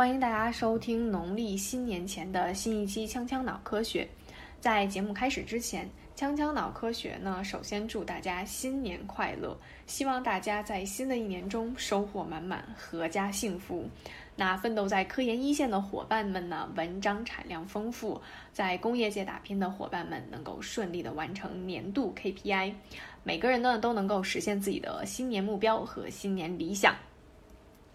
欢迎大家收听农历新年前的新一期《锵锵脑科学》。在节目开始之前，《锵锵脑科学》呢，首先祝大家新年快乐，希望大家在新的一年中收获满满，阖家幸福。那奋斗在科研一线的伙伴们呢，文章产量丰富；在工业界打拼的伙伴们能够顺利的完成年度 KPI，每个人呢都能够实现自己的新年目标和新年理想。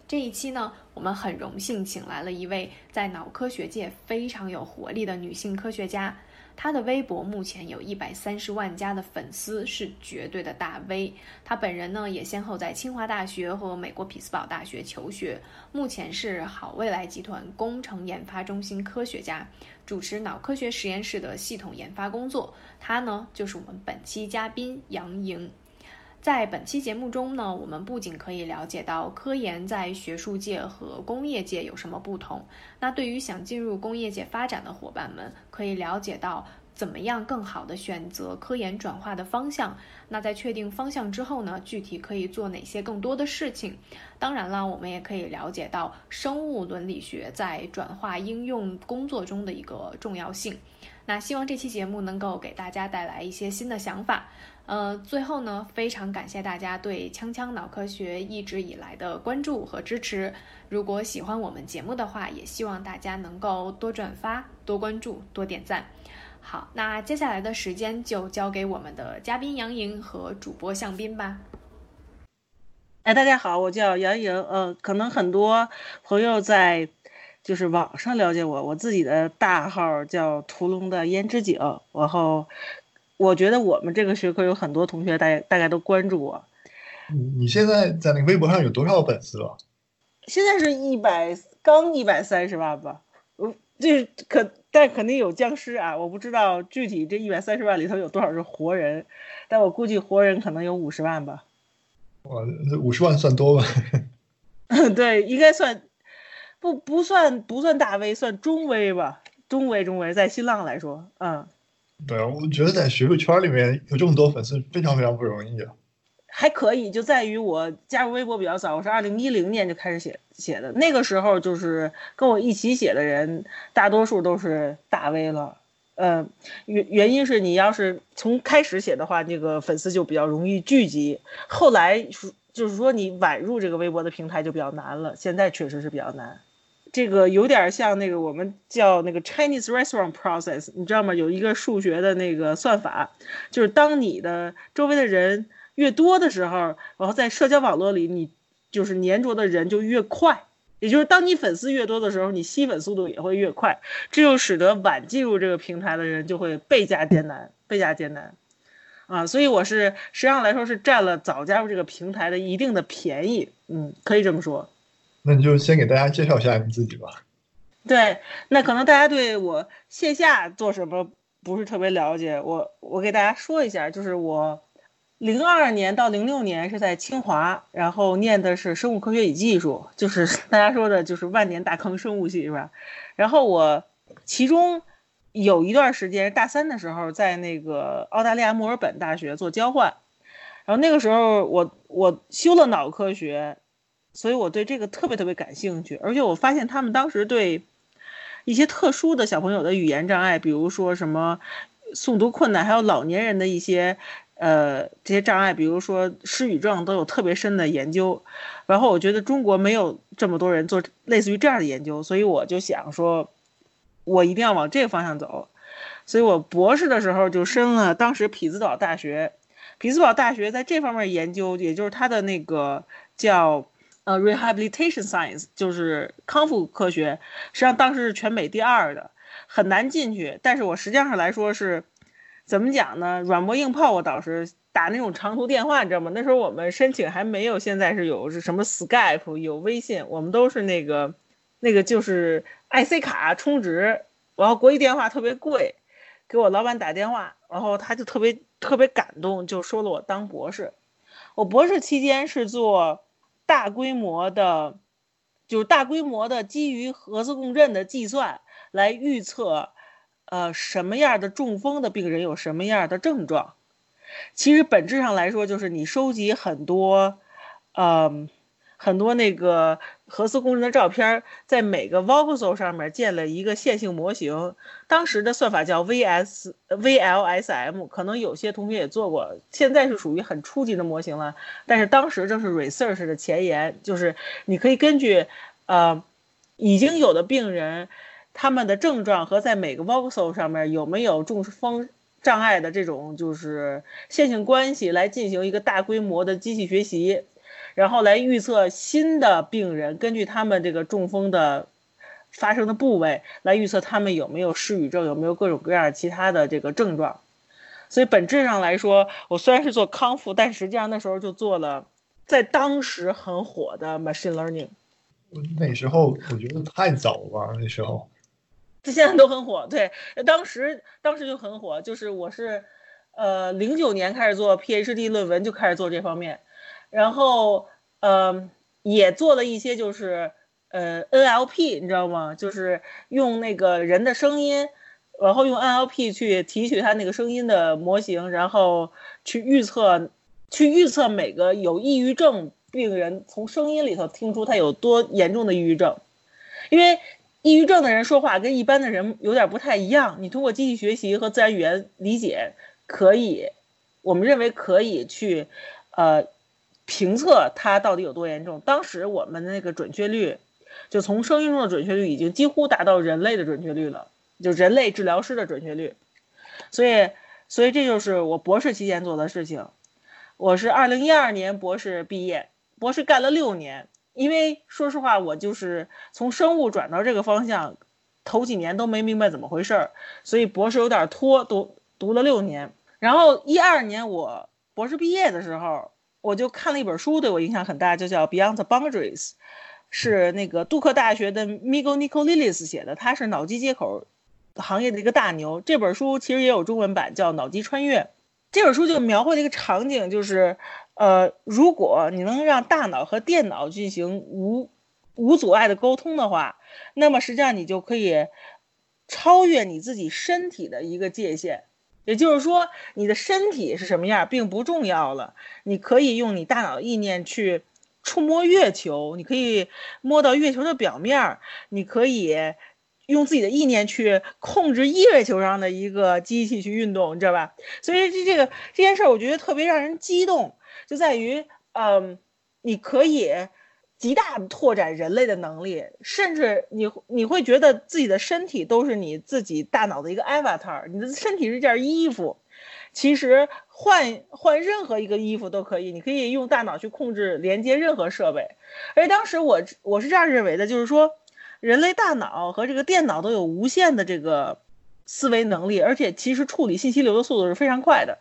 这一期呢，我们很荣幸请来了一位在脑科学界非常有活力的女性科学家。她的微博目前有一百三十万加的粉丝，是绝对的大 V。她本人呢，也先后在清华大学和美国匹兹堡大学求学，目前是好未来集团工程研发中心科学家，主持脑科学实验室的系统研发工作。她呢，就是我们本期嘉宾杨莹。在本期节目中呢，我们不仅可以了解到科研在学术界和工业界有什么不同，那对于想进入工业界发展的伙伴们，可以了解到怎么样更好的选择科研转化的方向。那在确定方向之后呢，具体可以做哪些更多的事情？当然了，我们也可以了解到生物伦理学在转化应用工作中的一个重要性。那希望这期节目能够给大家带来一些新的想法。呃，最后呢，非常感谢大家对锵锵脑科学一直以来的关注和支持。如果喜欢我们节目的话，也希望大家能够多转发、多关注、多点赞。好，那接下来的时间就交给我们的嘉宾杨莹和主播向斌吧。哎，大家好，我叫杨莹。呃，可能很多朋友在就是网上了解我，我自己的大号叫屠龙的胭脂井，然后。我觉得我们这个学科有很多同学，大大概都关注我。你你现在在那个微博上有多少粉丝了？现在是一百，刚一百三十万吧。嗯，这可但肯定有僵尸啊！我不知道具体这一百三十万里头有多少是活人，但我估计活人可能有五十万吧。哇，这五十万算多吗？对，应该算不不算不算大 V，算中 V 吧，中 V 中 V，在新浪来说，嗯。对啊，我觉得在学术圈里面有这么多粉丝非常非常不容易啊。还可以，就在于我加入微博比较早，我是二零一零年就开始写写的，那个时候就是跟我一起写的人，大多数都是大 V 了。呃，原原因是你要是从开始写的话，那个粉丝就比较容易聚集。后来就是说你晚入这个微博的平台就比较难了，现在确实是比较难。这个有点像那个我们叫那个 Chinese restaurant process，你知道吗？有一个数学的那个算法，就是当你的周围的人越多的时候，然后在社交网络里你就是粘着的人就越快，也就是当你粉丝越多的时候，你吸粉速度也会越快，这就使得晚进入这个平台的人就会倍加艰难，倍加艰难，啊，所以我是实际上来说是占了早加入这个平台的一定的便宜，嗯，可以这么说。那你就先给大家介绍一下你自己吧。对，那可能大家对我线下做什么不是特别了解，我我给大家说一下，就是我零二年到零六年是在清华，然后念的是生物科学与技术，就是 大家说的就是万年大坑生物系是吧？然后我其中有一段时间大三的时候在那个澳大利亚墨尔本大学做交换，然后那个时候我我修了脑科学。所以我对这个特别特别感兴趣，而且我发现他们当时对一些特殊的小朋友的语言障碍，比如说什么诵读困难，还有老年人的一些呃这些障碍，比如说失语症，都有特别深的研究。然后我觉得中国没有这么多人做类似于这样的研究，所以我就想说，我一定要往这个方向走。所以我博士的时候就申了当时匹兹堡大学，匹兹堡大学在这方面研究，也就是它的那个叫。呃，rehabilitation science 就是康复科学，实际上当时是全美第二的，很难进去。但是我实际上来说是，怎么讲呢？软磨硬泡，我导师打那种长途电话，你知道吗？那时候我们申请还没有现在是有是什么 Skype，有微信，我们都是那个那个就是 IC 卡充值，然后国际电话特别贵，给我老板打电话，然后他就特别特别感动，就收了我当博士。我博士期间是做。大规模的，就是大规模的基于核磁共振的计算来预测，呃，什么样的中风的病人有什么样的症状。其实本质上来说，就是你收集很多，嗯，很多那个核磁共振的照片，在每个 voxel 上面建了一个线性模型。当时的算法叫 VS VLSM，可能有些同学也做过，现在是属于很初级的模型了。但是当时正是 research 的前沿，就是你可以根据呃已经有的病人他们的症状和在每个 voxel 上面有没有中风障碍的这种就是线性关系来进行一个大规模的机器学习。然后来预测新的病人，根据他们这个中风的发生的部位来预测他们有没有失语症，有没有各种各样其他的这个症状。所以本质上来说，我虽然是做康复，但实际上那时候就做了在当时很火的 machine learning。那时候我觉得太早了，那时候。这现在都很火，对，当时当时就很火，就是我是，呃，零九年开始做 PhD 论文就开始做这方面。然后，呃，也做了一些，就是呃 NLP，你知道吗？就是用那个人的声音，然后用 NLP 去提取他那个声音的模型，然后去预测，去预测每个有抑郁症病人从声音里头听出他有多严重的抑郁症。因为抑郁症的人说话跟一般的人有点不太一样，你通过机器学习和自然语言理解可以，我们认为可以去，呃。评测它到底有多严重？当时我们的那个准确率，就从声音中的准确率已经几乎达到人类的准确率了，就人类治疗师的准确率。所以，所以这就是我博士期间做的事情。我是二零一二年博士毕业，博士干了六年。因为说实话，我就是从生物转到这个方向，头几年都没明白怎么回事儿，所以博士有点拖，读读了六年。然后一二年我博士毕业的时候。我就看了一本书，对我影响很大，就叫《Beyond the Boundaries》，是那个杜克大学的 Miguel Nicolilis 写的，他是脑机接口行业的一个大牛。这本书其实也有中文版，叫《脑机穿越》。这本书就描绘了一个场景，就是呃，如果你能让大脑和电脑进行无无阻碍的沟通的话，那么实际上你就可以超越你自己身体的一个界限。也就是说，你的身体是什么样并不重要了。你可以用你大脑意念去触摸月球，你可以摸到月球的表面，你可以用自己的意念去控制月球上的一个机器去运动，你知道吧？所以这这个这件事儿，我觉得特别让人激动，就在于，嗯，你可以。极大拓展人类的能力，甚至你你会觉得自己的身体都是你自己大脑的一个 avatar，你的身体是件衣服，其实换换任何一个衣服都可以，你可以用大脑去控制连接任何设备。而当时我我是这样认为的，就是说人类大脑和这个电脑都有无限的这个思维能力，而且其实处理信息流的速度是非常快的。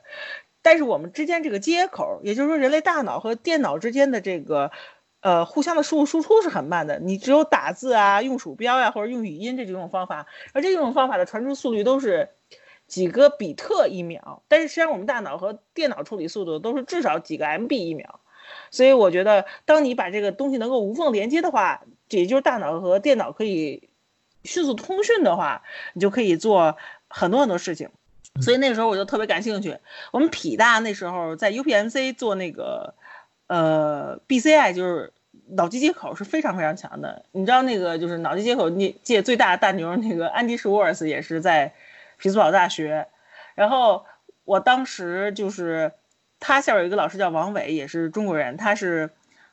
但是我们之间这个接口，也就是说人类大脑和电脑之间的这个。呃，互相的输入输出是很慢的，你只有打字啊、用鼠标呀或者用语音这几种方法，而这几种方法的传输速率都是几个比特一秒，但是实际上我们大脑和电脑处理速度都是至少几个 MB 一秒，所以我觉得当你把这个东西能够无缝连接的话，也就是大脑和电脑可以迅速通讯的话，你就可以做很多很多事情，所以那时候我就特别感兴趣。我们匹大那时候在 UPMC 做那个呃 BCI 就是。脑机接口是非常非常强的，你知道那个就是脑机接口界最大的大牛那个安迪施沃尔斯也是在匹兹堡大学，然后我当时就是他下边有一个老师叫王伟，也是中国人，他是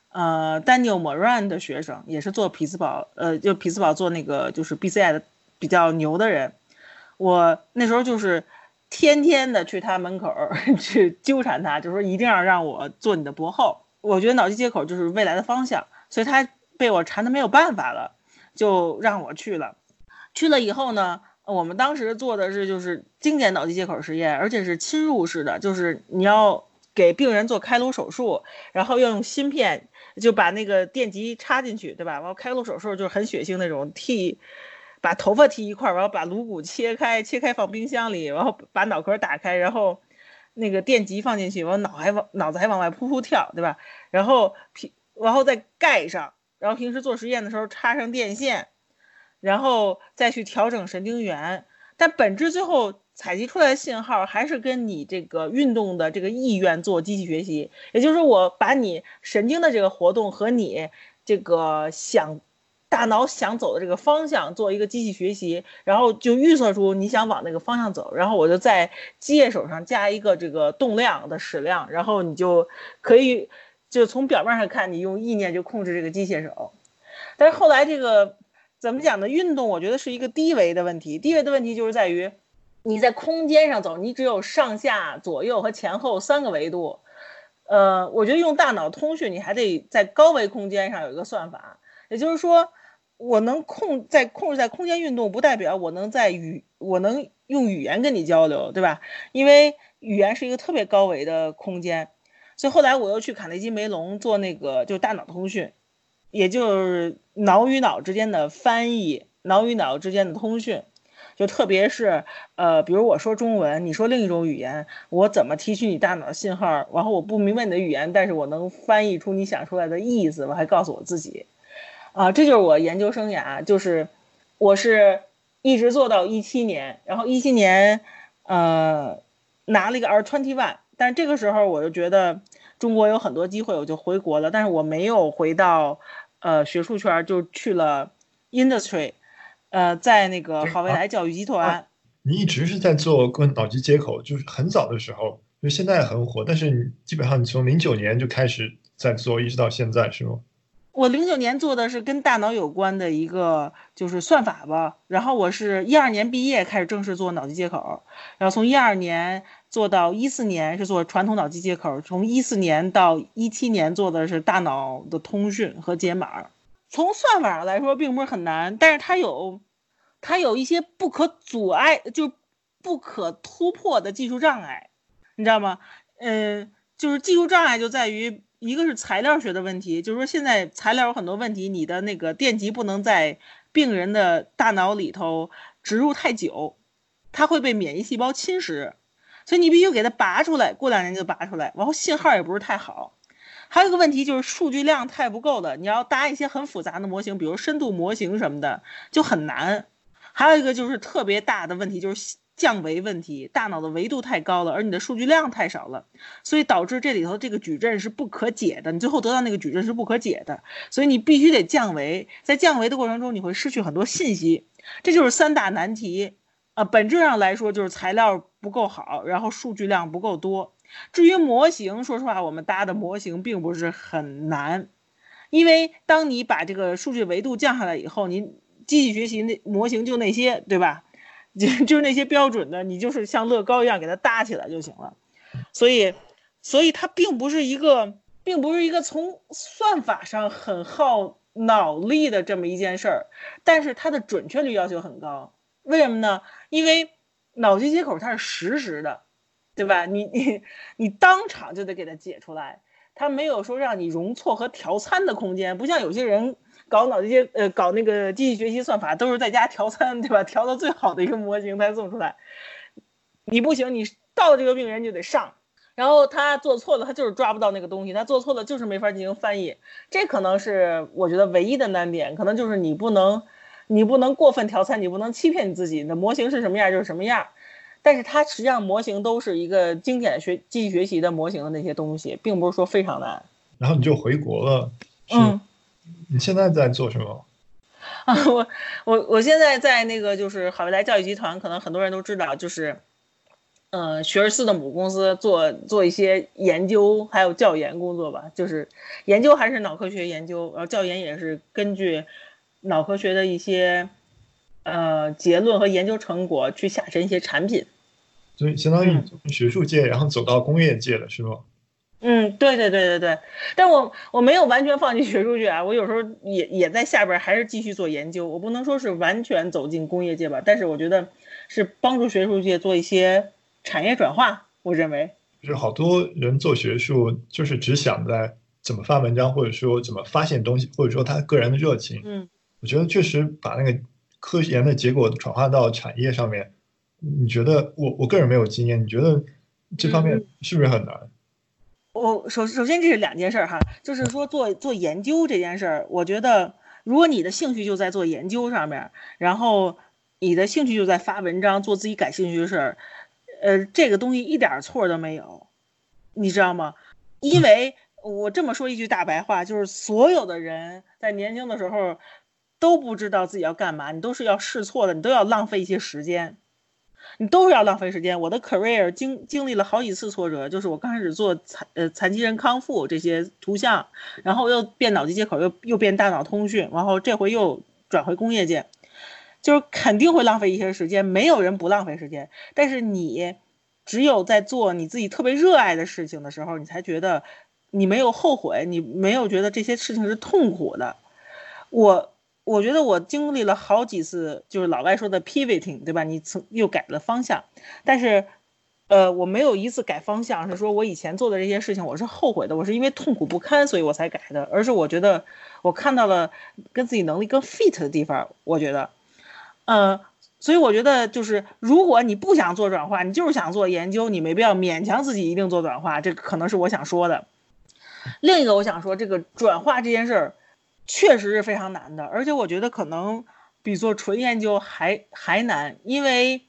呃 Daniel Moran 的学生，也是做匹兹堡呃就匹兹堡做那个就是 BCI 的比较牛的人，我那时候就是天天的去他门口 去纠缠他，就说一定要让我做你的博后。我觉得脑机接口就是未来的方向，所以他被我缠的没有办法了，就让我去了。去了以后呢，我们当时做的是就是经典脑机接口实验，而且是侵入式的，就是你要给病人做开颅手术，然后要用芯片就把那个电极插进去，对吧？然后开颅手术就是很血腥那种，剃把头发剃一块，然后把颅骨切开，切开放冰箱里，然后把脑壳打开，然后。那个电极放进去，我脑还往脑子还往外噗噗跳，对吧？然后平，然后再盖上，然后平时做实验的时候插上电线，然后再去调整神经元。但本质最后采集出来的信号还是跟你这个运动的这个意愿做机器学习，也就是说，我把你神经的这个活动和你这个想大脑想走的这个方向做一个机器学习，然后就预测出你想往那个方向走，然后我就在机械手上加一个这个动量的矢量，然后你就可以就从表面上看，你用意念就控制这个机械手。但是后来这个怎么讲呢？运动我觉得是一个低维的问题，低维的问题就是在于你在空间上走，你只有上下左右和前后三个维度。呃，我觉得用大脑通讯，你还得在高维空间上有一个算法，也就是说。我能控在控制在空间运动，不代表我能在语我能用语言跟你交流，对吧？因为语言是一个特别高维的空间，所以后来我又去卡内基梅隆做那个就大脑通讯，也就是脑与脑之间的翻译，脑与脑之间的通讯，就特别是呃，比如我说中文，你说另一种语言，我怎么提取你大脑信号？然后我不明白你的语言，但是我能翻译出你想出来的意思，我还告诉我自己。啊，这就是我研究生涯，就是我是一直做到一七年，然后一七年，呃，拿了一个 R twenty one，但这个时候我就觉得中国有很多机会，我就回国了，但是我没有回到呃学术圈，就去了 industry，呃，在那个好未来教育集团。你一直是在做跟脑机接口，就是很早的时候，就现在很火，但是你基本上你从零九年就开始在做，一直到现在，是吗？我零九年做的是跟大脑有关的一个就是算法吧，然后我是一二年毕业开始正式做脑机接口，然后从一二年做到一四年是做传统脑机接口，从一四年到一七年做的是大脑的通讯和解码。从算法上来说并不是很难，但是它有它有一些不可阻碍就不可突破的技术障碍，你知道吗？嗯，就是技术障碍就在于。一个是材料学的问题，就是说现在材料有很多问题，你的那个电极不能在病人的大脑里头植入太久，它会被免疫细胞侵蚀，所以你必须给它拔出来，过两年就拔出来，然后信号也不是太好。还有一个问题就是数据量太不够了，你要搭一些很复杂的模型，比如深度模型什么的就很难。还有一个就是特别大的问题就是。降维问题，大脑的维度太高了，而你的数据量太少了，所以导致这里头这个矩阵是不可解的，你最后得到那个矩阵是不可解的，所以你必须得降维，在降维的过程中你会失去很多信息，这就是三大难题，呃，本质上来说就是材料不够好，然后数据量不够多。至于模型，说实话，我们搭的模型并不是很难，因为当你把这个数据维度降下来以后，你机器学习那模型就那些，对吧？就就是那些标准的，你就是像乐高一样给它搭起来就行了。所以，所以它并不是一个，并不是一个从算法上很耗脑力的这么一件事儿。但是它的准确率要求很高。为什么呢？因为脑机接口它是实时的，对吧？你你你当场就得给它解出来，它没有说让你容错和调参的空间，不像有些人。搞脑这些呃，搞那个机器学习算法都是在家调参，对吧？调到最好的一个模型才送出来。你不行，你到了这个病人就得上，然后他做错了，他就是抓不到那个东西，他做错了就是没法进行翻译。这可能是我觉得唯一的难点，可能就是你不能，你不能过分调参，你不能欺骗你自己。你的模型是什么样就是什么样，但是它实际上模型都是一个经典学机器学习的模型的那些东西，并不是说非常难。然后你就回国了，嗯。你现在在做什么？啊，我我我现在在那个就是好未来教育集团，可能很多人都知道，就是，呃，学而思的母公司，做做一些研究还有教研工作吧。就是研究还是脑科学研究，然后教研也是根据脑科学的一些呃结论和研究成果去下沉一些产品。所以相当于从学术界然后走到工业界了，是吗？嗯，对对对对对，但我我没有完全放弃学术界啊，我有时候也也在下边还是继续做研究，我不能说是完全走进工业界吧，但是我觉得是帮助学术界做一些产业转化，我认为。就是好多人做学术就是只想在怎么发文章，或者说怎么发现东西，或者说他个人的热情。嗯，我觉得确实把那个科研的结果转化到产业上面，你觉得我我个人没有经验，你觉得这方面是不是很难？我首首先这是两件事哈，就是说做做研究这件事儿，我觉得如果你的兴趣就在做研究上面，然后你的兴趣就在发文章，做自己感兴趣的事儿，呃，这个东西一点错都没有，你知道吗？因为我这么说一句大白话，就是所有的人在年轻的时候都不知道自己要干嘛，你都是要试错的，你都要浪费一些时间。你都是要浪费时间。我的 career 经经历了好几次挫折，就是我刚开始做残呃残疾人康复这些图像，然后又变脑机接口，又又变大脑通讯，然后这回又转回工业界，就是肯定会浪费一些时间。没有人不浪费时间，但是你只有在做你自己特别热爱的事情的时候，你才觉得你没有后悔，你没有觉得这些事情是痛苦的。我。我觉得我经历了好几次，就是老外说的 pivoting，对吧？你曾又改了方向，但是，呃，我没有一次改方向是说我以前做的这些事情我是后悔的，我是因为痛苦不堪所以我才改的，而是我觉得我看到了跟自己能力更 fit 的地方。我觉得，呃，所以我觉得就是如果你不想做转化，你就是想做研究，你没必要勉强自己一定做转化。这可能是我想说的。另一个我想说，这个转化这件事儿。确实是非常难的，而且我觉得可能比做纯研究还还难，因为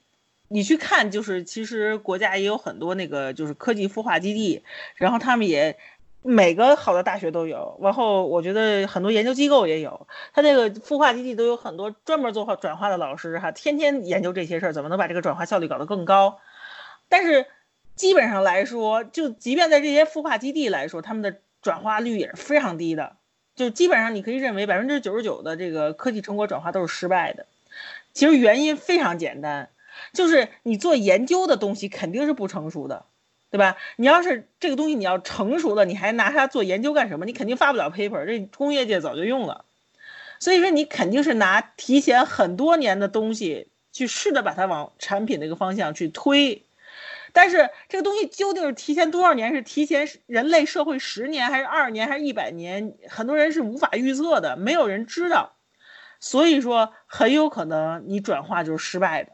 你去看，就是其实国家也有很多那个就是科技孵化基地，然后他们也每个好的大学都有，然后我觉得很多研究机构也有，他这个孵化基地都有很多专门做化转化的老师哈，天天研究这些事儿，怎么能把这个转化效率搞得更高？但是基本上来说，就即便在这些孵化基地来说，他们的转化率也是非常低的。就基本上你可以认为百分之九十九的这个科技成果转化都是失败的，其实原因非常简单，就是你做研究的东西肯定是不成熟的，对吧？你要是这个东西你要成熟了，你还拿它做研究干什么？你肯定发不了 paper，这工业界早就用了，所以说你肯定是拿提前很多年的东西去试着把它往产品那个方向去推。但是这个东西究竟是提前多少年？是提前人类社会十年，还是二十年，还是一百年？很多人是无法预测的，没有人知道。所以说，很有可能你转化就是失败的。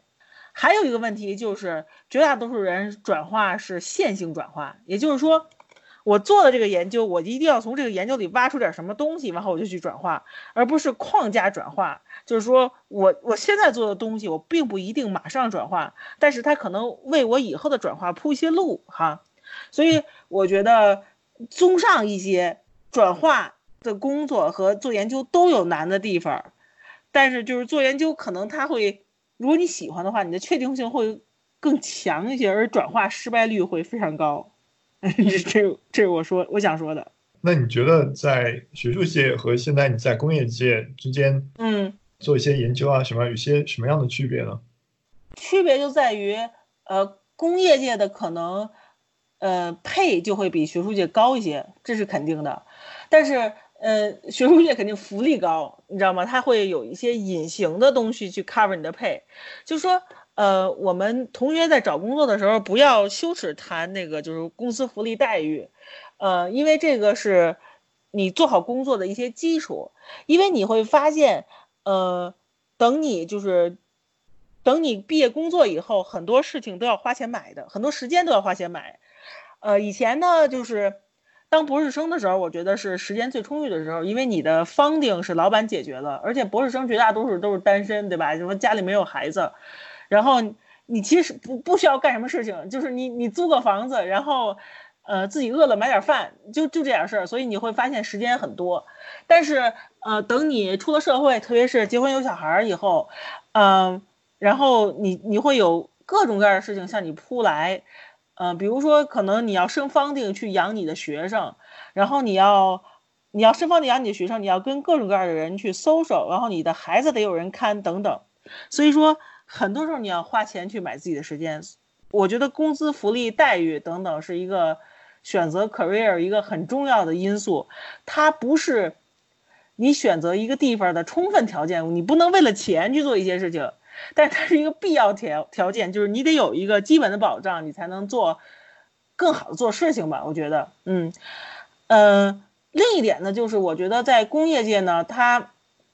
还有一个问题就是，绝大多数人转化是线性转化，也就是说。我做的这个研究，我一定要从这个研究里挖出点什么东西，然后我就去转化，而不是框架转化。就是说我我现在做的东西，我并不一定马上转化，但是它可能为我以后的转化铺一些路哈。所以我觉得，综上一些转化的工作和做研究都有难的地方，但是就是做研究可能它会，如果你喜欢的话，你的确定性会更强一些，而转化失败率会非常高。这这这是我说我想说的。那你觉得在学术界和现在你在工业界之间，嗯，做一些研究啊什么，有些什么样的区别呢？区别就在于，呃，工业界的可能，呃，配就会比学术界高一些，这是肯定的。但是，呃，学术界肯定福利高，你知道吗？它会有一些隐形的东西去 cover 你的配，就说。呃，我们同学在找工作的时候，不要羞耻谈那个就是公司福利待遇，呃，因为这个是你做好工作的一些基础。因为你会发现，呃，等你就是等你毕业工作以后，很多事情都要花钱买的，很多时间都要花钱买。呃，以前呢，就是当博士生的时候，我觉得是时间最充裕的时候，因为你的 funding 是老板解决了，而且博士生绝大多数都是单身，对吧？什么家里没有孩子。然后你其实不不需要干什么事情，就是你你租个房子，然后，呃自己饿了买点饭，就就这点事儿，所以你会发现时间很多。但是呃等你出了社会，特别是结婚有小孩儿以后，嗯，然后你你会有各种各样的事情向你扑来，嗯，比如说可能你要生方定去养你的学生，然后你要你要生方定养你的学生，你要跟各种各样的人去 social，然后你的孩子得有人看等等，所以说。很多时候你要花钱去买自己的时间，我觉得工资、福利、待遇等等是一个选择 career 一个很重要的因素。它不是你选择一个地方的充分条件，你不能为了钱去做一些事情，但是它是一个必要条条件，就是你得有一个基本的保障，你才能做更好的做事情吧。我觉得，嗯呃，另一点呢，就是我觉得在工业界呢，它。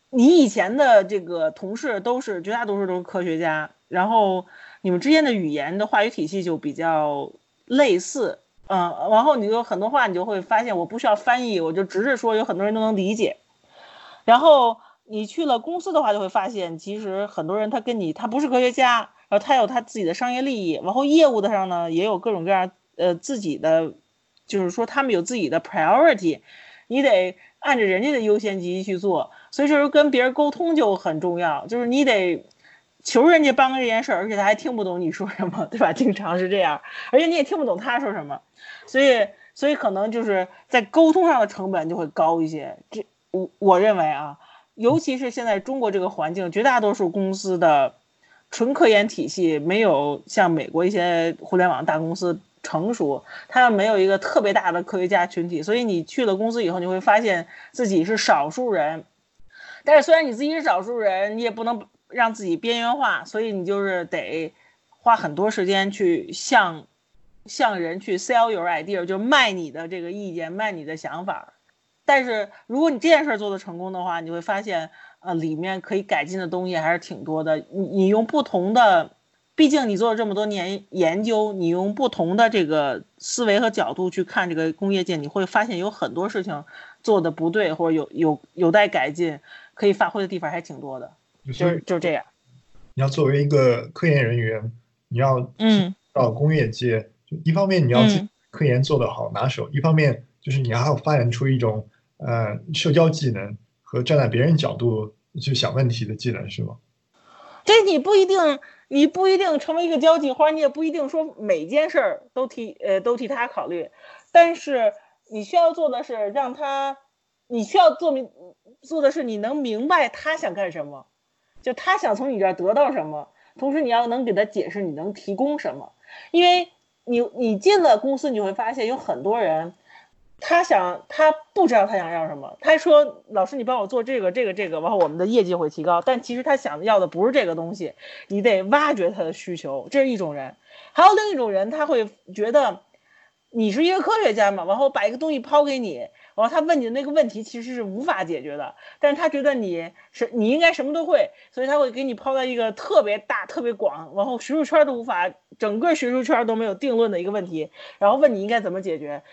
你以前的这个同事都是绝大多数都是科学家，然后你们之间的语言的话语体系就比较类似，嗯，然后你有很多话你就会发现我不需要翻译，我就直着说，有很多人都能理解。然后你去了公司的话，就会发现，其实很多人他跟你他不是科学家，然后他有他自己的商业利益，然后业务的上呢也有各种各样呃自己的，就是说他们有自己的 priority，你得按着人家的优先级去做，所以就是跟别人沟通就很重要，就是你得求人家帮这件事儿，而且他还听不懂你说什么，对吧？经常是这样，而且你也听不懂他说什么，所以所以可能就是在沟通上的成本就会高一些，这我我认为啊。尤其是现在中国这个环境，绝大多数公司的纯科研体系没有像美国一些互联网大公司成熟，它没有一个特别大的科学家群体，所以你去了公司以后，你会发现自己是少数人。但是虽然你自己是少数人，你也不能让自己边缘化，所以你就是得花很多时间去向向人去 sell your idea，就卖你的这个意见，卖你的想法。但是如果你这件事儿做得成功的话，你会发现，呃，里面可以改进的东西还是挺多的。你你用不同的，毕竟你做了这么多年研究，你用不同的这个思维和角度去看这个工业界，你会发现有很多事情做的不对，或者有有有待改进，可以发挥的地方还挺多的。就是就这样。你要作为一个科研人员，你要嗯到工业界，就一方面你要科研做得好拿手，一方面就是你还要发展出一种。呃，社交技能和站在别人角度去想问题的技能是吗？这你不一定，你不一定成为一个交际花，你也不一定说每件事儿都替呃都替他考虑。但是你需要做的是让他，你需要做明做的是你能明白他想干什么，就他想从你这儿得到什么，同时你要能给他解释你能提供什么。因为你你进了公司，你会发现有很多人。他想，他不知道他想要什么。他说：“老师，你帮我做这个，这个，这个，然后我们的业绩会提高。”但其实他想要的不是这个东西。你得挖掘他的需求，这是一种人。还有另一种人，他会觉得你是一个科学家嘛，然后把一个东西抛给你，然后他问你的那个问题其实是无法解决的。但是他觉得你是你应该什么都会，所以他会给你抛到一个特别大、特别广，然后学术圈都无法，整个学术圈都没有定论的一个问题，然后问你应该怎么解决。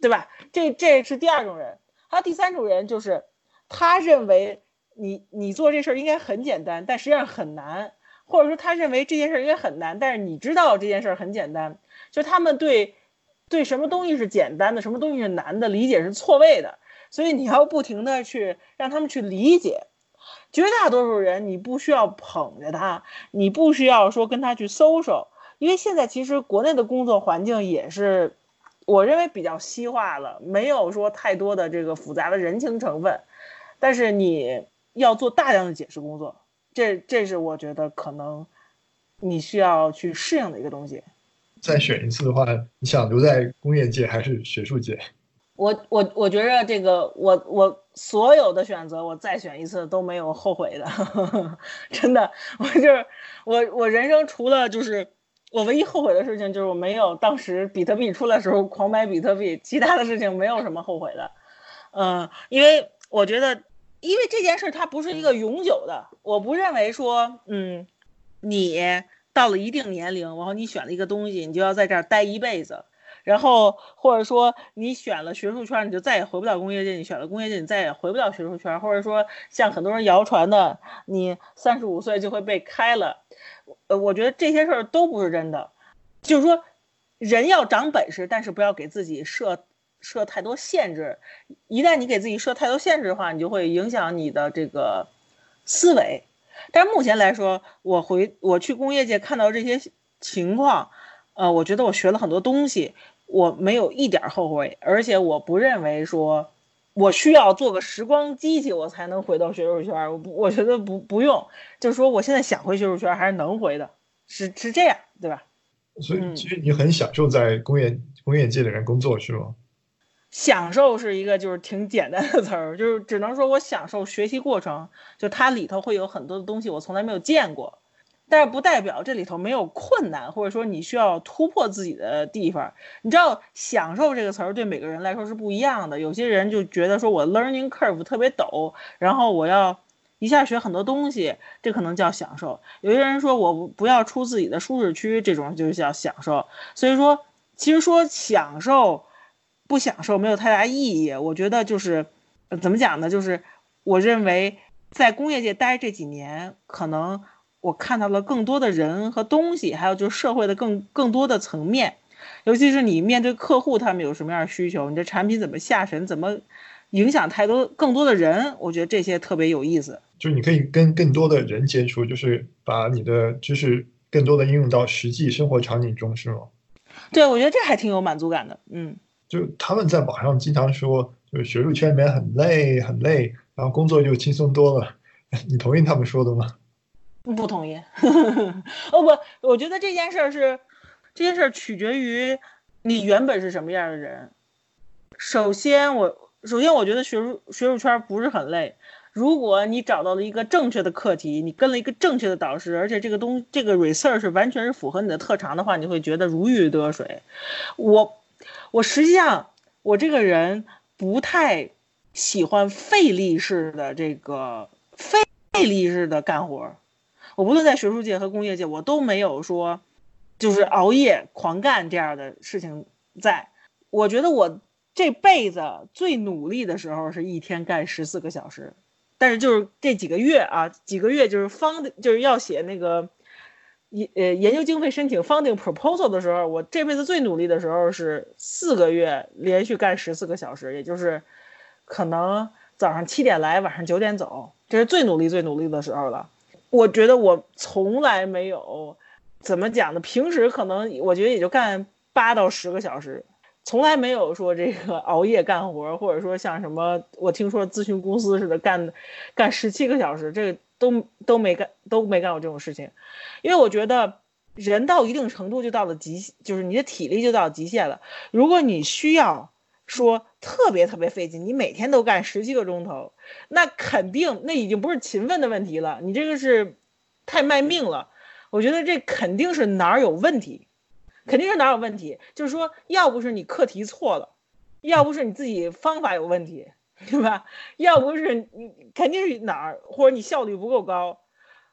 对吧？这这是第二种人，还有第三种人，就是他认为你你做这事儿应该很简单，但实际上很难，或者说他认为这件事儿应该很难，但是你知道这件事儿很简单。就他们对对什么东西是简单的，什么东西是难的，理解是错位的，所以你要不停的去让他们去理解。绝大多数人你不需要捧着他，你不需要说跟他去 social，因为现在其实国内的工作环境也是。我认为比较西化了，没有说太多的这个复杂的人情成分，但是你要做大量的解释工作，这这是我觉得可能你需要去适应的一个东西。再选一次的话，你想留在工业界还是学术界？我我我觉着这个我我所有的选择，我再选一次都没有后悔的，真的，我就是我我人生除了就是。我唯一后悔的事情就是我没有当时比特币出来时候狂买比特币，其他的事情没有什么后悔的。嗯，因为我觉得，因为这件事它不是一个永久的，我不认为说，嗯，你到了一定年龄，然后你选了一个东西，你就要在这儿待一辈子，然后或者说你选了学术圈，你就再也回不到工业界；你选了工业界，你再也回不到学术圈，或者说像很多人谣传的，你三十五岁就会被开了。呃，我觉得这些事儿都不是真的，就是说，人要长本事，但是不要给自己设设太多限制。一旦你给自己设太多限制的话，你就会影响你的这个思维。但是目前来说，我回我去工业界看到这些情况，呃，我觉得我学了很多东西，我没有一点后悔，而且我不认为说。我需要做个时光机器，我才能回到学术圈。我不，我觉得不不用，就是说我现在想回学术圈还是能回的，是是这样，对吧？所以其实你很享受在工业工业界里面工作，是吗？享受是一个就是挺简单的词儿，就是只能说我享受学习过程，就它里头会有很多的东西我从来没有见过。但是不代表这里头没有困难，或者说你需要突破自己的地方。你知道“享受”这个词儿对每个人来说是不一样的。有些人就觉得说我 learning curve 特别陡，然后我要一下学很多东西，这可能叫享受。有些人说我不要出自己的舒适区，这种就是叫享受。所以说，其实说享受不享受没有太大意义。我觉得就是怎么讲呢？就是我认为在工业界待这几年，可能我看到了更多的人和东西，还有就是社会的更更多的层面。尤其是你面对客户，他们有什么样的需求，你的产品怎么下沉，怎么影响太多更多的人，我觉得这些特别有意思。就是你可以跟更多的人接触，就是把你的知识更多的应用到实际生活场景中，是吗？对，我觉得这还挺有满足感的。嗯，就他们在网上经常说，就是学术圈里面很累很累，然后工作就轻松多了。你同意他们说的吗？不同意。哦不，我觉得这件事儿是这件事儿取决于你原本是什么样的人。首先，我首先我觉得学术学术圈不是很累。如果你找到了一个正确的课题，你跟了一个正确的导师，而且这个东这个 research 完全是符合你的特长的话，你会觉得如鱼得水。我我实际上我这个人不太喜欢费力式的这个费力式的干活。我无论在学术界和工业界，我都没有说就是熬夜狂干这样的事情。在我觉得我这辈子最努力的时候是一天干十四个小时。但是就是这几个月啊，几个月就是方就是要写那个研呃研究经费申请 funding proposal 的时候，我这辈子最努力的时候是四个月连续干十四个小时，也就是可能早上七点来，晚上九点走，这是最努力最努力的时候了。我觉得我从来没有怎么讲呢，平时可能我觉得也就干八到十个小时。从来没有说这个熬夜干活，或者说像什么我听说咨询公司似的干，干十七个小时，这个都都没干，都没干过这种事情。因为我觉得人到一定程度就到了极，就是你的体力就到极限了。如果你需要说特别特别费劲，你每天都干十七个钟头，那肯定那已经不是勤奋的问题了，你这个是太卖命了。我觉得这肯定是哪儿有问题。肯定是哪儿有问题，就是说，要不是你课题错了，要不是你自己方法有问题，对吧？要不是你肯定是哪儿，或者你效率不够高，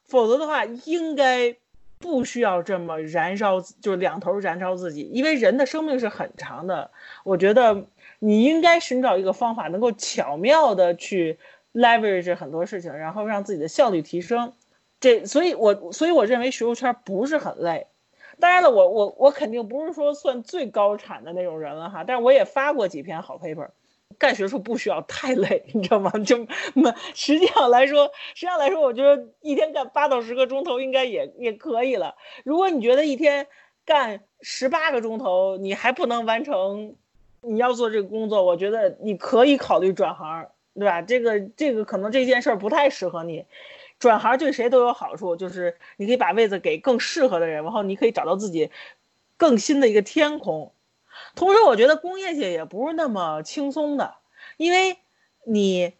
否则的话，应该不需要这么燃烧，就是两头燃烧自己。因为人的生命是很长的，我觉得你应该寻找一个方法，能够巧妙的去 leverage 很多事情，然后让自己的效率提升。这，所以我所以我认为学术圈不是很累。当然了，我我我肯定不是说算最高产的那种人了哈，但是我也发过几篇好 paper。干学术不需要太累，你知道吗？就实际上来说，实际上来说，我觉得一天干八到十个钟头应该也也可以了。如果你觉得一天干十八个钟头你还不能完成你要做这个工作，我觉得你可以考虑转行，对吧？这个这个可能这件事儿不太适合你。转行对谁都有好处，就是你可以把位子给更适合的人，然后你可以找到自己更新的一个天空。同时，我觉得工业界也不是那么轻松的，因为你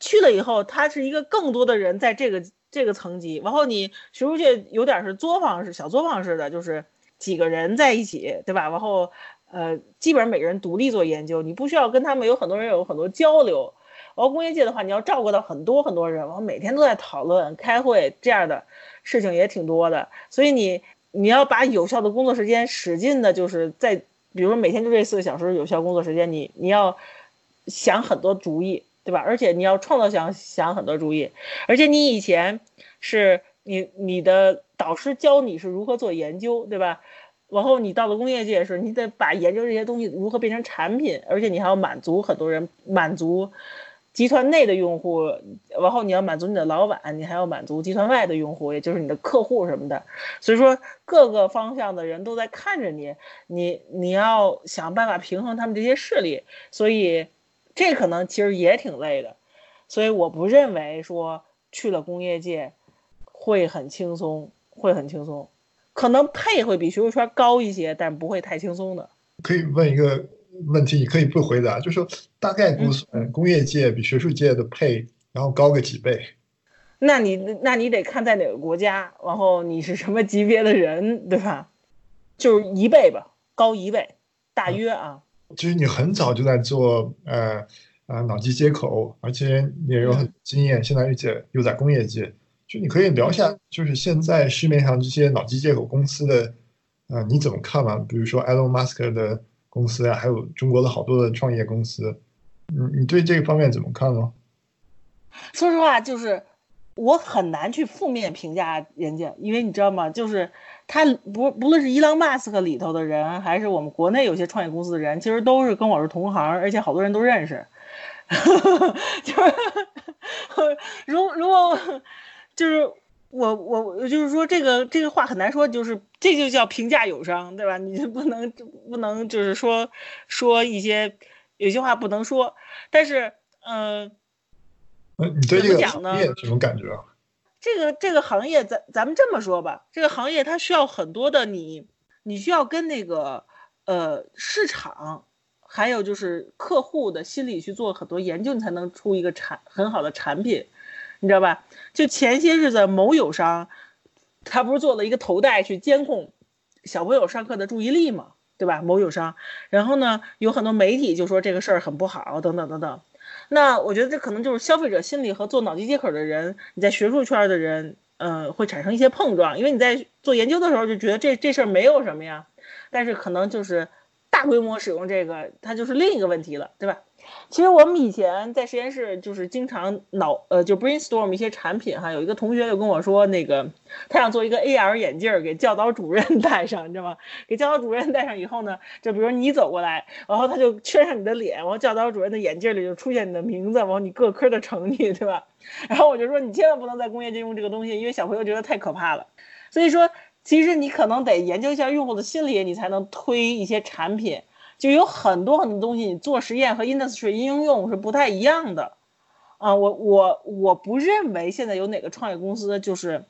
去了以后，他是一个更多的人在这个这个层级，然后你学术界有点是作坊式、小作坊式的，就是几个人在一起，对吧？然后呃，基本上每个人独立做研究，你不需要跟他们有很多人有很多交流。然后工业界的话，你要照顾到很多很多人，然后每天都在讨论、开会这样的事情也挺多的，所以你你要把有效的工作时间使劲的，就是在比如说每天就这四个小时有效工作时间，你你要想很多主意，对吧？而且你要创造想想很多主意，而且你以前是你你的导师教你是如何做研究，对吧？往后你到了工业界的时候，你得把研究这些东西如何变成产品，而且你还要满足很多人，满足。集团内的用户，然后你要满足你的老板，你还要满足集团外的用户，也就是你的客户什么的。所以说，各个方向的人都在看着你，你你要想办法平衡他们这些势力。所以，这可能其实也挺累的。所以我不认为说去了工业界会很轻松，会很轻松，可能配会比学术圈高一些，但不会太轻松的。可以问一个。问题你可以不回答，就说大概估算工业界比学术界的配，然后高个几倍。那你那你得看在哪个国家，然后你是什么级别的人，对吧？就是一倍吧，高一倍，大约啊。其实你很早就在做呃呃脑机接口，而且你也有很经验，现在又在又在工业界，就你可以聊一下，就是现在市面上这些脑机接口公司的，呃，你怎么看嘛？比如说 Elon Musk 的。公司啊，还有中国的好多的创业公司，你你对这个方面怎么看呢？说实话，就是我很难去负面评价人家，因为你知道吗？就是他不不论是伊朗马斯克里头的人，还是我们国内有些创业公司的人，其实都是跟我是同行，而且好多人都认识。就是 如如果就是我我就是说这个这个话很难说，就是这就叫评价友商，对吧？你就不能不能就是说说一些有些话不能说，但是嗯。你对这个行业什么感觉啊？这个这个行业，咱咱们这么说吧，这个行业它需要很多的你，你需要跟那个呃市场，还有就是客户的心理去做很多研究，你才能出一个产很好的产品，你知道吧？就前些日子某友商，他不是做了一个头戴去监控小朋友上课的注意力嘛，对吧？某友商，然后呢，有很多媒体就说这个事儿很不好，等等等等。那我觉得这可能就是消费者心理和做脑机接口的人，你在学术圈的人，呃，会产生一些碰撞，因为你在做研究的时候就觉得这这事儿没有什么呀，但是可能就是大规模使用这个，它就是另一个问题了，对吧？其实我们以前在实验室就是经常脑呃就 brainstorm 一些产品哈，有一个同学就跟我说，那个他想做一个 AR 眼镜给教导主任 戴上，你知道吗？给教导主任戴上以后呢，就比如你走过来，然后他就圈上你的脸，然后教导主任的眼镜里就出现你的名字，然后你各科的成绩，对吧？然后我就说你千万不能在工业界用这个东西，因为小朋友觉得太可怕了。所以说，其实你可能得研究一下用户的心理，你才能推一些产品。就有很多很多东西，你做实验和 industry 应用是不太一样的，啊，我我我不认为现在有哪个创业公司就是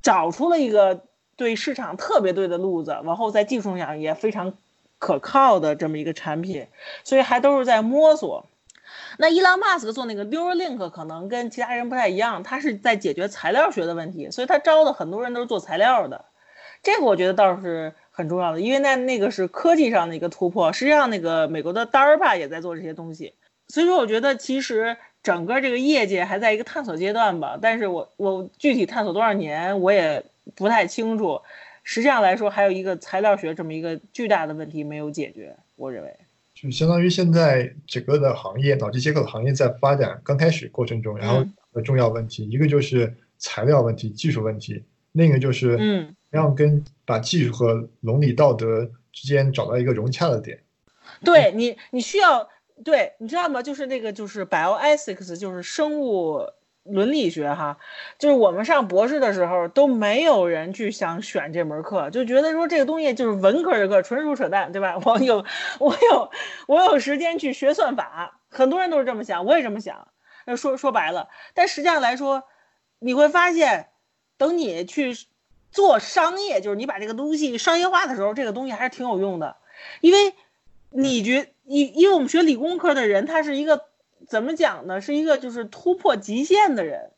找出了一个对市场特别对的路子，然后在技术上也非常可靠的这么一个产品，所以还都是在摸索。那伊朗马斯克做那个 Neuralink 可能跟其他人不太一样，他是在解决材料学的问题，所以他招的很多人都是做材料的，这个我觉得倒是。很重要的，因为那那个是科技上的一个突破。实际上，那个美国的 DARPA 也在做这些东西。所以说，我觉得其实整个这个业界还在一个探索阶段吧。但是我我具体探索多少年，我也不太清楚。实际上来说，还有一个材料学这么一个巨大的问题没有解决。我认为，就相当于现在整个的行业，脑机接口的行业在发展刚开始过程中，然后的重要问题，一个就是材料问题、技术问题，另一个就是嗯。要跟把技术和伦理道德之间找到一个融洽的点。对你，你需要对，你知道吗？就是那个，就是 bioethics，就是生物伦理学哈。就是我们上博士的时候都没有人去想选这门课，就觉得说这个东西就是文科的课，纯属扯淡，对吧？我有，我有，我有时间去学算法，很多人都是这么想，我也这么想。那说说白了，但实际上来说，你会发现，等你去。做商业就是你把这个东西商业化的时候，这个东西还是挺有用的，因为你觉因因为我们学理工科的人，他是一个怎么讲呢？是一个就是突破极限的人，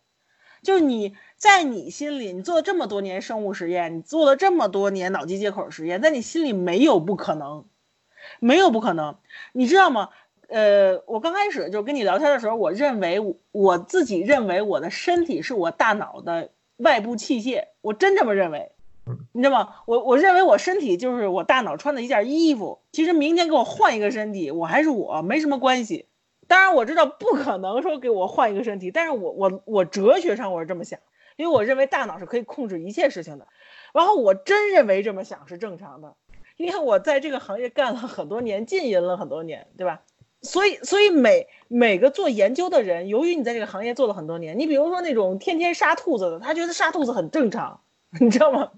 就是你在你心里，你做了这么多年生物实验，你做了这么多年脑机接口实验，在你心里没有不可能，没有不可能，你知道吗？呃，我刚开始就跟你聊天的时候，我认为我自己认为我的身体是我大脑的。外部器械，我真这么认为，你知道吗？我我认为我身体就是我大脑穿的一件衣服。其实明天给我换一个身体，我还是我，没什么关系。当然我知道不可能说给我换一个身体，但是我我我哲学上我是这么想，因为我认为大脑是可以控制一切事情的。然后我真认为这么想是正常的，因为我在这个行业干了很多年，浸淫了很多年，对吧？所以，所以每每个做研究的人，由于你在这个行业做了很多年，你比如说那种天天杀兔子的，他觉得杀兔子很正常，你知道吗？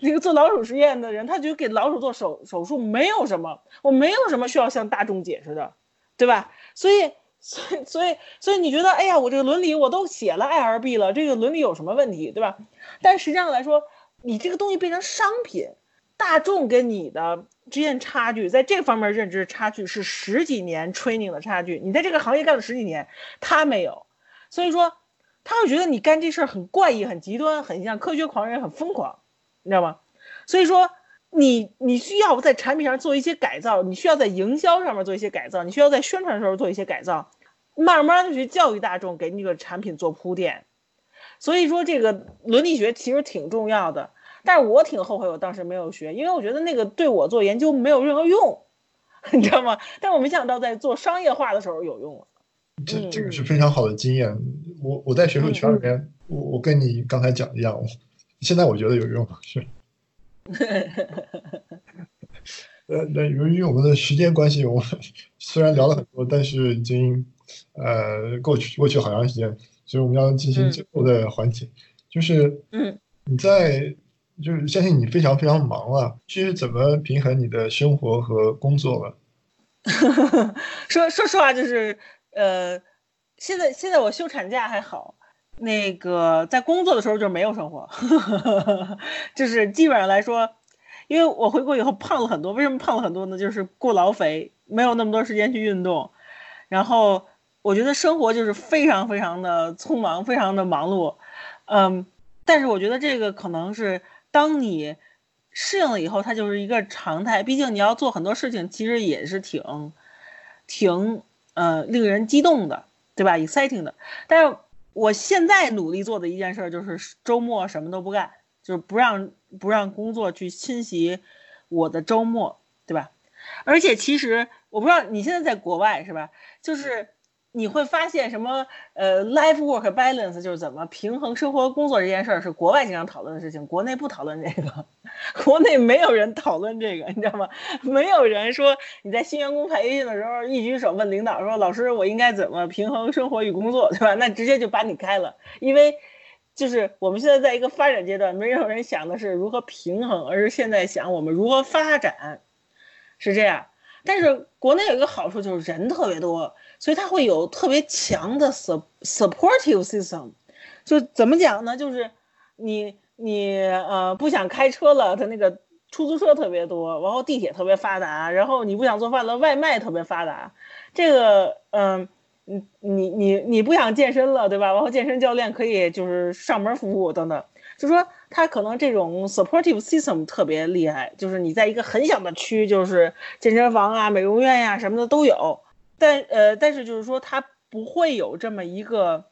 那个做老鼠实验的人，他觉得给老鼠做手手术没有什么，我没有什么需要向大众解释的，对吧？所以，所以，所以，所以你觉得，哎呀，我这个伦理我都写了 IRB 了，这个伦理有什么问题，对吧？但实际上来说，你这个东西变成商品，大众跟你的。之间差距，在这方面认知差距是十几年 training 的差距。你在这个行业干了十几年，他没有，所以说他会觉得你干这事儿很怪异、很极端、很像科学狂人、很疯狂，你知道吗？所以说你你需要在产品上做一些改造，你需要在营销上面做一些改造，你需要在宣传的时候做一些改造，慢慢的去教育大众，给你个产品做铺垫。所以说这个伦理学其实挺重要的。但是我挺后悔我当时没有学，因为我觉得那个对我做研究没有任何用，你知道吗？但我没想到在做商业化的时候有用了。这这个是非常好的经验。我我在学术圈里面，我我跟你刚才讲一样，现在我觉得有用是。呃，那由于我们的时间关系，我们 虽然聊了很多，但是已经呃过去过去好长时间，所以我们要进行最后的环节，就是嗯，你在就是相信你非常非常忙啊，其实怎么平衡你的生活和工作吧？说说实话，就是呃，现在现在我休产假还好，那个在工作的时候就没有生活，就是基本上来说。因为我回国以后胖了很多，为什么胖了很多呢？就是过劳肥，没有那么多时间去运动，然后我觉得生活就是非常非常的匆忙，非常的忙碌，嗯，但是我觉得这个可能是当你适应了以后，它就是一个常态。毕竟你要做很多事情，其实也是挺挺呃令人激动的，对吧？exciting 的。但是我现在努力做的一件事就是周末什么都不干。就是不让不让工作去侵袭我的周末，对吧？而且其实我不知道你现在在国外是吧？就是你会发现什么呃，life work balance 就是怎么平衡生活工作这件事儿是国外经常讨论的事情，国内不讨论这个，国内没有人讨论这个，你知道吗？没有人说你在新员工培训的时候一举手问领导说老师我应该怎么平衡生活与工作，对吧？那直接就把你开了，因为。就是我们现在在一个发展阶段，没有人想的是如何平衡，而是现在想我们如何发展，是这样。但是国内有一个好处就是人特别多，所以它会有特别强的 supportive system。就怎么讲呢？就是你你呃不想开车了，它那个出租车特别多，然后地铁特别发达，然后你不想做饭了，外卖特别发达。这个嗯。你你你你不想健身了，对吧？然后健身教练可以就是上门服务等等，就说他可能这种 supportive system 特别厉害，就是你在一个很小的区，就是健身房啊、美容院呀什么的都有，但呃，但是就是说他不会有这么一个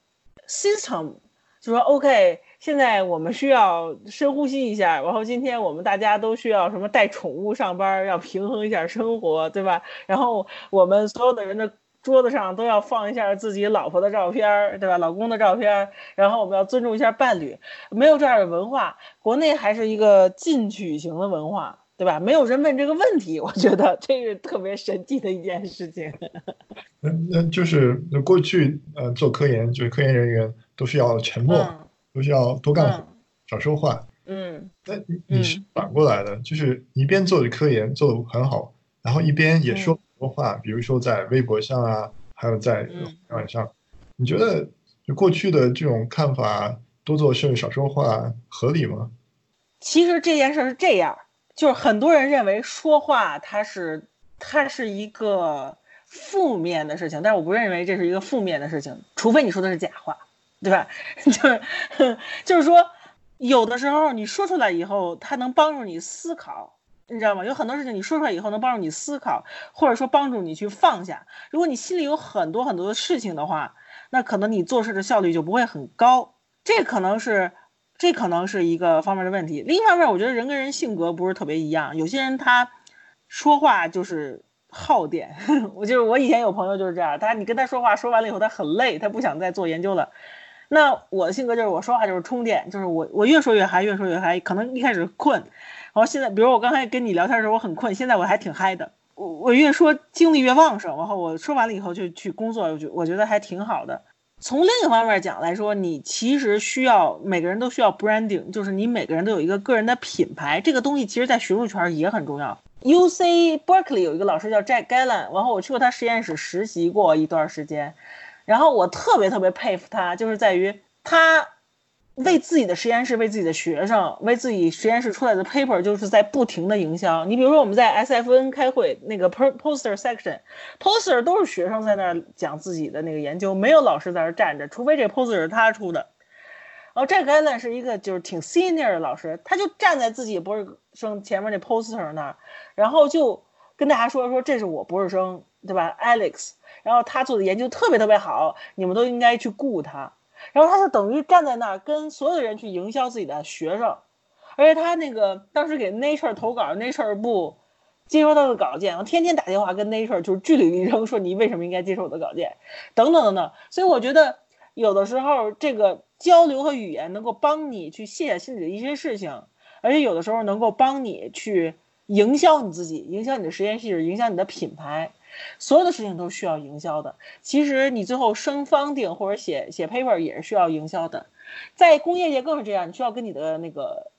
system，就说 OK，现在我们需要深呼吸一下，然后今天我们大家都需要什么带宠物上班，要平衡一下生活，对吧？然后我们所有的人的。桌子上都要放一下自己老婆的照片，对吧？老公的照片，然后我们要尊重一下伴侣。没有这样的文化，国内还是一个进取型的文化，对吧？没有人问这个问题，我觉得这是特别神奇的一件事情。那那就是过去呃做科研，就是科研人员都是要沉默，都是要多干活，少说话。嗯。那你是反过来的，就是一边做着科研做的很好，然后一边也说。多话，比如说在微博上啊，还有在网络上，你觉得就过去的这种看法，多做事少说话合理吗？其实这件事是这样，就是很多人认为说话它是它是一个负面的事情，但是我不认为这是一个负面的事情，除非你说的是假话，对吧？就是就是说，有的时候你说出来以后，它能帮助你思考。你知道吗？有很多事情你说出来以后能帮助你思考，或者说帮助你去放下。如果你心里有很多很多的事情的话，那可能你做事的效率就不会很高。这可能是，这可能是一个方面的问题。另一方面，我觉得人跟人性格不是特别一样。有些人他说话就是耗电。我就是我以前有朋友就是这样，他你跟他说话说完了以后他很累，他不想再做研究了。那我的性格就是我说话就是充电，就是我我越说越嗨，越说越嗨。可能一开始困。然后现在，比如我刚才跟你聊天的时候，我很困，现在我还挺嗨的。我我越说精力越旺盛，然后我说完了以后就去工作，我觉我觉得还挺好的。从另一方面讲来说，你其实需要每个人都需要 branding，就是你每个人都有一个个人的品牌，这个东西其实在学术圈也很重要。U C Berkeley 有一个老师叫 Jack Gallen，然后我去过他实验室实习过一段时间，然后我特别特别佩服他，就是在于他。为自己的实验室、为自己的学生、为自己实验室出来的 paper，就是在不停的营销。你比如说我们在 SFN 开会，那个 poster section，poster 都是学生在那儿讲自己的那个研究，没有老师在那儿站着，除非这 poster 是他出的。然后这个 Allen 是一个就是挺 senior 的老师，他就站在自己博士生前面那 poster 那儿，然后就跟大家说说这是我博士生，对吧？Alex，然后他做的研究特别特别好，你们都应该去雇他。然后他就等于站在那儿跟所有的人去营销自己的学生，而且他那个当时给 Nature 投稿，Nature 部接收他的稿件，然后天天打电话跟 Nature 就是据理力争，说你为什么应该接受我的稿件，等等等等。所以我觉得有的时候这个交流和语言能够帮你去卸下心里的一些事情，而且有的时候能够帮你去营销你自己，营销你的实验室，影响你的品牌。所有的事情都需要营销的。其实你最后升方定或者写写 paper 也是需要营销的，在工业界更是这样，你需要跟你的那个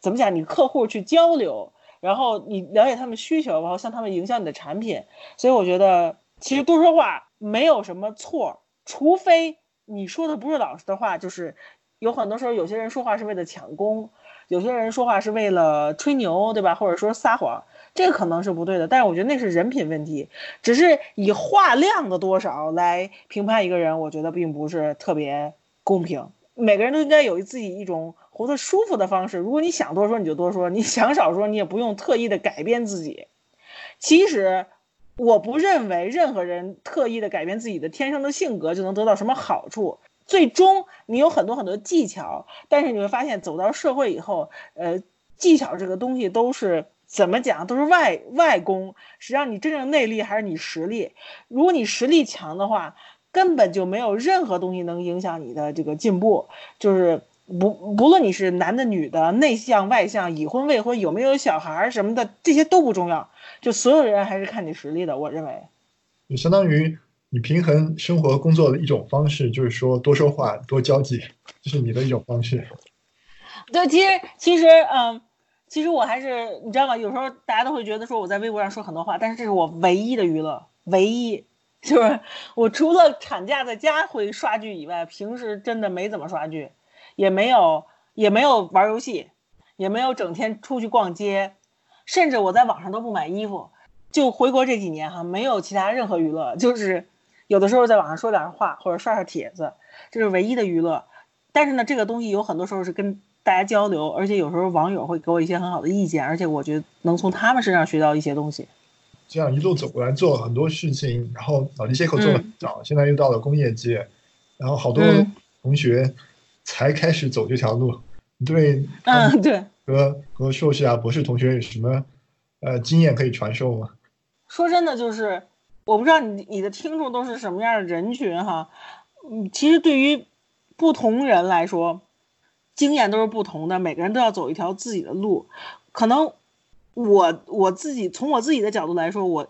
怎么讲，你客户去交流。然后你了解他们需求，然后向他们营销你的产品，所以我觉得其实多说话没有什么错，除非你说的不是老实的话，就是有很多时候有些人说话是为了抢功，有些人说话是为了吹牛，对吧？或者说撒谎，这个可能是不对的。但是我觉得那是人品问题，只是以话量的多少来评判一个人，我觉得并不是特别公平。每个人都应该有自己一种。活得舒服的方式，如果你想多说你就多说，你想少说你也不用特意的改变自己。其实，我不认为任何人特意的改变自己的天生的性格就能得到什么好处。最终你有很多很多技巧，但是你会发现走到社会以后，呃，技巧这个东西都是怎么讲，都是外外功。实际上你真正内力还是你实力。如果你实力强的话，根本就没有任何东西能影响你的这个进步，就是。不，不论你是男的、女的，内向、外向，已婚、未婚，有没有小孩什么的，这些都不重要。就所有人还是看你实力的。我认为，就相当于你平衡生活工作的一种方式，就是说多说话、多交际，这是你的一种方式。对，其实其实，嗯，其实我还是你知道吗？有时候大家都会觉得说我在微博上说很多话，但是这是我唯一的娱乐，唯一就是我除了产假在家会刷剧以外，平时真的没怎么刷剧。也没有，也没有玩游戏，也没有整天出去逛街，甚至我在网上都不买衣服。就回国这几年哈，没有其他任何娱乐，就是有的时候在网上说两句话或者刷刷帖子，这是唯一的娱乐。但是呢，这个东西有很多时候是跟大家交流，而且有时候网友会给我一些很好的意见，而且我觉得能从他们身上学到一些东西。这样一路走过来，做了很多事情，然后脑力接口做的很早，现在又到了工业界，然后好多同学。才开始走这条路，对，嗯，对，和和硕士啊、博士同学有什么呃经验可以传授吗？说真的，就是我不知道你你的听众都是什么样的人群哈，嗯，其实对于不同人来说，经验都是不同的，每个人都要走一条自己的路。可能我我自己从我自己的角度来说，我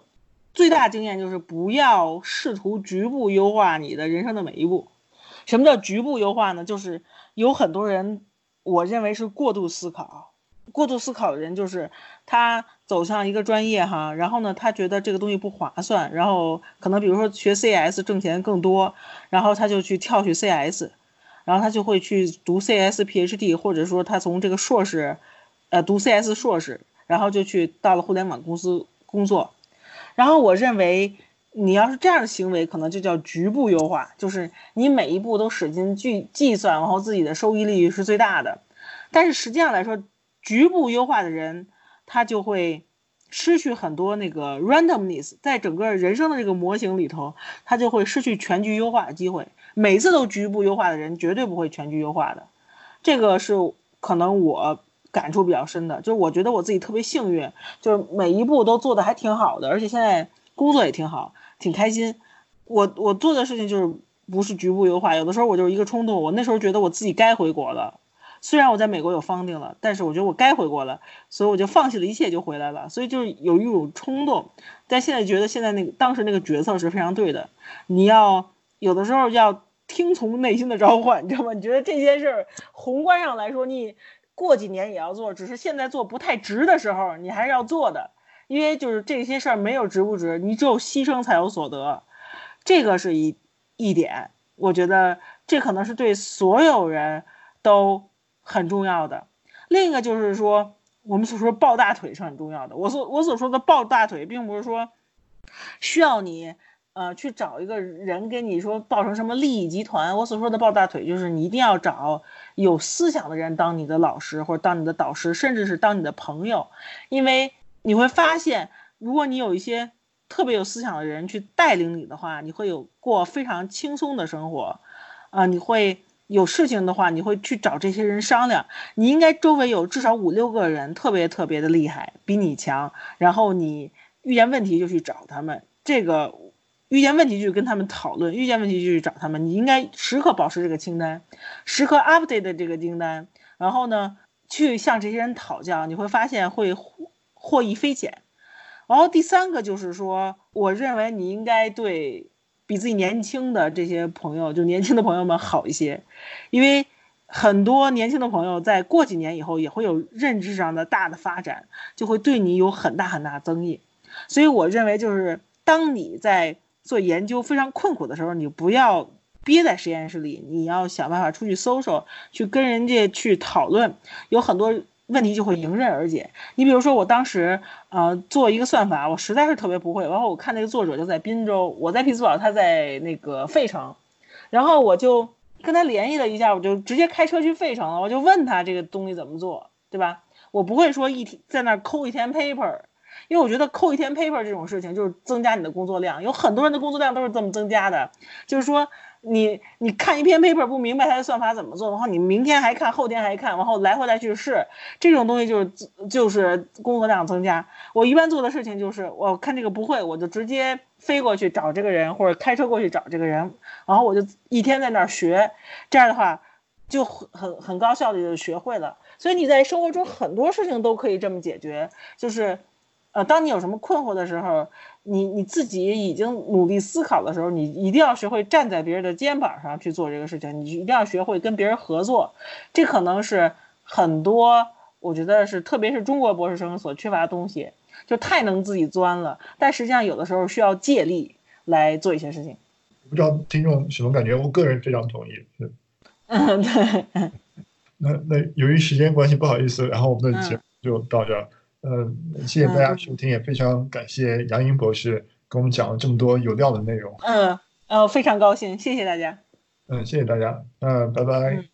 最大经验就是不要试图局部优化你的人生的每一步。什么叫局部优化呢？就是有很多人，我认为是过度思考。过度思考的人，就是他走向一个专业哈，然后呢，他觉得这个东西不划算，然后可能比如说学 CS 挣钱更多，然后他就去跳去 CS，然后他就会去读 CS PhD，或者说他从这个硕士，呃，读 CS 硕士，然后就去到了互联网公司工作。然后我认为。你要是这样的行为，可能就叫局部优化，就是你每一步都使劲计计算，然后自己的收益率是最大的。但是实际上来说，局部优化的人，他就会失去很多那个 randomness，在整个人生的这个模型里头，他就会失去全局优化的机会。每次都局部优化的人，绝对不会全局优化的。这个是可能我感触比较深的，就是我觉得我自己特别幸运，就是每一步都做的还挺好的，而且现在工作也挺好。挺开心，我我做的事情就是不是局部优化，有的时候我就是一个冲动，我那时候觉得我自己该回国了，虽然我在美国有方定了，但是我觉得我该回国了，所以我就放弃了一切就回来了，所以就是有一种冲动，但现在觉得现在那个当时那个决策是非常对的，你要有的时候要听从内心的召唤，你知道吗？你觉得这件事儿宏观上来说，你过几年也要做，只是现在做不太值的时候，你还是要做的。因为就是这些事儿没有值不值，你只有牺牲才有所得，这个是一一点，我觉得这可能是对所有人都很重要的。另一个就是说，我们所说抱大腿是很重要的。我所我所说的抱大腿，并不是说需要你呃去找一个人跟你说抱成什么利益集团。我所说的抱大腿，就是你一定要找有思想的人当你的老师，或者当你的导师，甚至是当你的朋友，因为。你会发现，如果你有一些特别有思想的人去带领你的话，你会有过非常轻松的生活，啊，你会有事情的话，你会去找这些人商量。你应该周围有至少五六个人特别特别的厉害，比你强。然后你遇见问题就去找他们，这个遇见问题就跟他们讨论，遇见问题就去找他们。你应该时刻保持这个清单，时刻 update 的这个清单。然后呢，去向这些人讨教，你会发现会获益匪浅。然后第三个就是说，我认为你应该对。比自己年轻的这些朋友，就年轻的朋友们好一些，因为很多年轻的朋友在过几年以后也会有认知上的大的发展，就会对你有很大很大增益。所以我认为，就是当你在做研究非常困苦的时候，你不要憋在实验室里，你要想办法出去搜搜，去跟人家去讨论，有很多。问题就会迎刃而解。你比如说，我当时呃做一个算法，我实在是特别不会。然后我看那个作者就在滨州，我在匹兹堡，他在那个费城，然后我就跟他联系了一下，我就直接开车去费城了。我就问他这个东西怎么做，对吧？我不会说一天在那抠一天 paper，因为我觉得抠一天 paper 这种事情就是增加你的工作量。有很多人的工作量都是这么增加的，就是说。你你看一篇 paper 不明白它的算法怎么做，然后你明天还看，后天还看，然后来回来去试，这种东西就是就是工作量增加。我一般做的事情就是，我看这个不会，我就直接飞过去找这个人，或者开车过去找这个人，然后我就一天在那儿学，这样的话就很很很高效的就学会了。所以你在生活中很多事情都可以这么解决，就是，呃，当你有什么困惑的时候。你你自己已经努力思考的时候，你一定要学会站在别人的肩膀上去做这个事情。你一定要学会跟别人合作，这可能是很多我觉得是特别是中国博士生所缺乏的东西，就太能自己钻了。但实际上有的时候需要借力来做一些事情。不知道听众什么感觉？我个人非常同意。嗯，对。那那由于时间关系，不好意思，然后我们的节目就到这儿。嗯，谢谢大家收听，也非常感谢杨英博士给我们讲了这么多有料的内容。嗯，呃，非常高兴，谢谢大家。嗯，谢谢大家。嗯，拜拜。